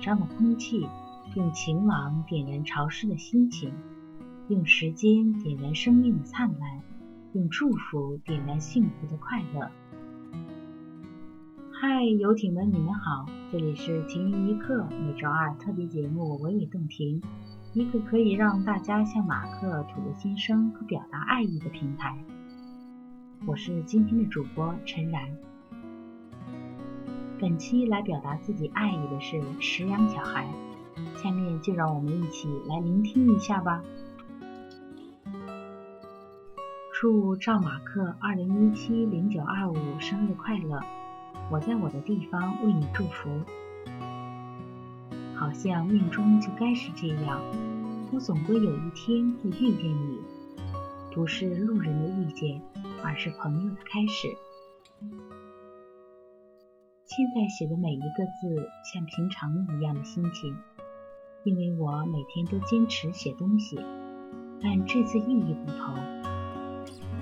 张的空气，用晴朗点燃潮湿的心情，用时间点燃生命的灿烂，用祝福点燃幸福的快乐。嗨，游艇们，你们好，这里是停云一刻每周二特别节目《娓娓动听》，一个可以让大家向马克吐露心声和表达爱意的平台。我是今天的主播陈然。本期来表达自己爱意的是石羊小孩，下面就让我们一起来聆听一下吧。祝赵马克二零一七零九二五生日快乐！我在我的地方为你祝福。好像命中就该是这样，我总归有一天会遇见你，不是路人的遇见，而是朋友的开始。现在写的每一个字像平常一样的心情，因为我每天都坚持写东西。但这次意义不同，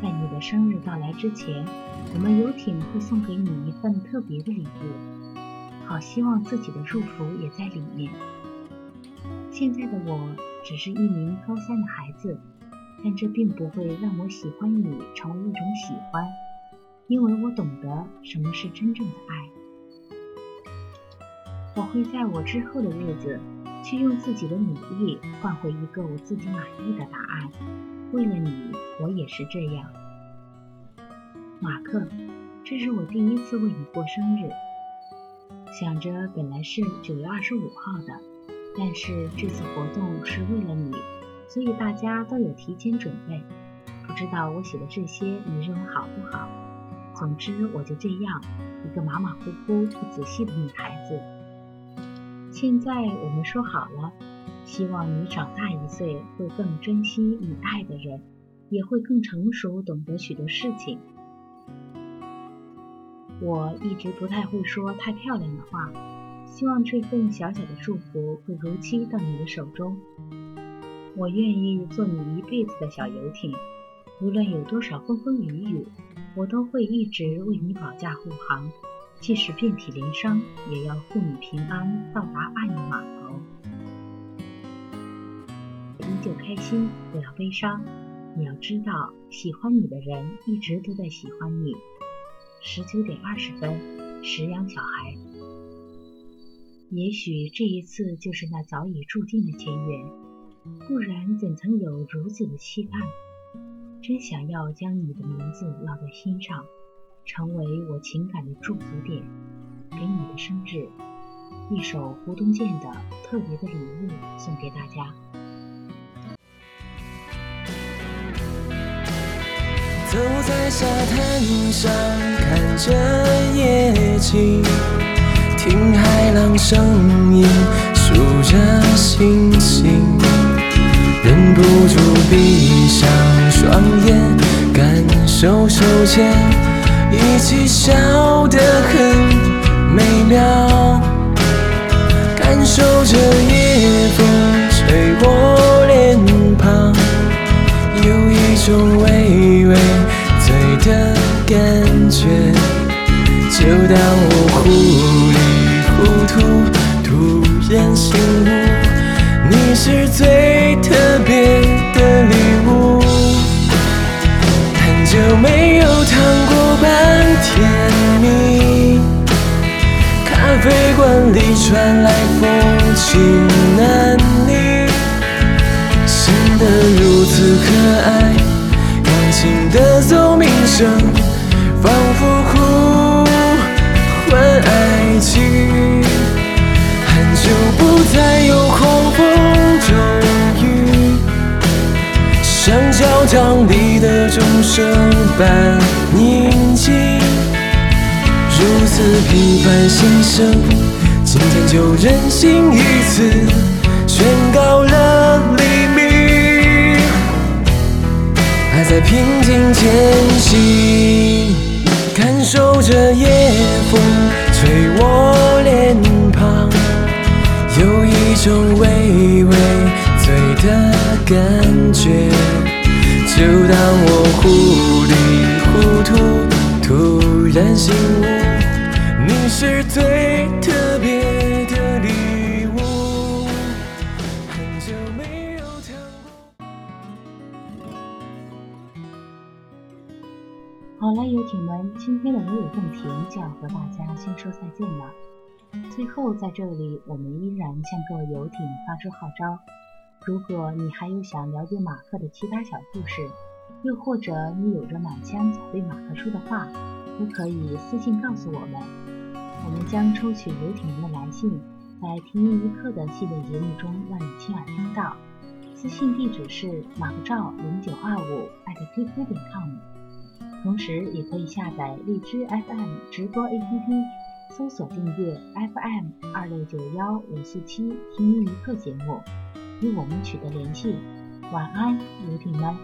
在你的生日到来之前，我们游艇会送给你一份特别的礼物，好希望自己的祝福也在里面。现在的我只是一名高三的孩子，但这并不会让我喜欢你成为一种喜欢，因为我懂得什么是真正的爱。我会在我之后的日子，去用自己的努力换回一个我自己满意的答案。为了你，我也是这样。马克，这是我第一次为你过生日。想着本来是九月二十五号的，但是这次活动是为了你，所以大家都有提前准备。不知道我写的这些你认为好不好？总之，我就这样，一个马马虎虎、不仔细的女孩子。现在我们说好了，希望你长大一岁会更珍惜你爱的人，也会更成熟，懂得许多事情。我一直不太会说太漂亮的话，希望这份小小的祝福会如期到你的手中。我愿意做你一辈子的小游艇，无论有多少风风雨雨，我都会一直为你保驾护航。即使遍体鳞伤，也要护你平安到达爱的码头。依旧开心，不要悲伤。你要知道，喜欢你的人一直都在喜欢你。十九点二十分，石羊小孩。也许这一次就是那早已注定的前缘，不然怎曾有如此的期盼？真想要将你的名字烙在心上。成为我情感的驻足点，给你的生日，一首胡东健的特别的礼物送给大家。走在沙滩上，看着夜景，听海浪声音，数着星星，忍不住闭上双眼，感受手牵。一起笑得很美妙，感受着夜风吹过脸庞，有一种微微醉的感觉。就当我忽咖啡馆里传来风情难离，显得如此可爱。钢琴的奏鸣声，仿佛呼唤爱情。很久不再有狂风骤雨，像教堂里的钟声般宁静。如此平凡心声，今天就任性一次，宣告了黎明，还在平静前行，感受着夜风吹我脸庞，有一种微微醉的感觉，就当我糊艇们，今天的微雨动听就要和大家先说再见了。最后，在这里，我们依然向各位游艇发出号召：如果你还有想了解马克的其他小故事，又或者你有着满腔想对马克说的话，都可以私信告诉我们。我们将抽取游艇们的来信，在“听一刻”的系列节目中让你亲耳听到。私信地址是马克照零九二五艾特 qq 点 com，同时也可以下载荔枝 FM 直播 APP，搜索订阅 FM 二六九幺五四七听一个节目，与我们取得联系。晚安，游艇们。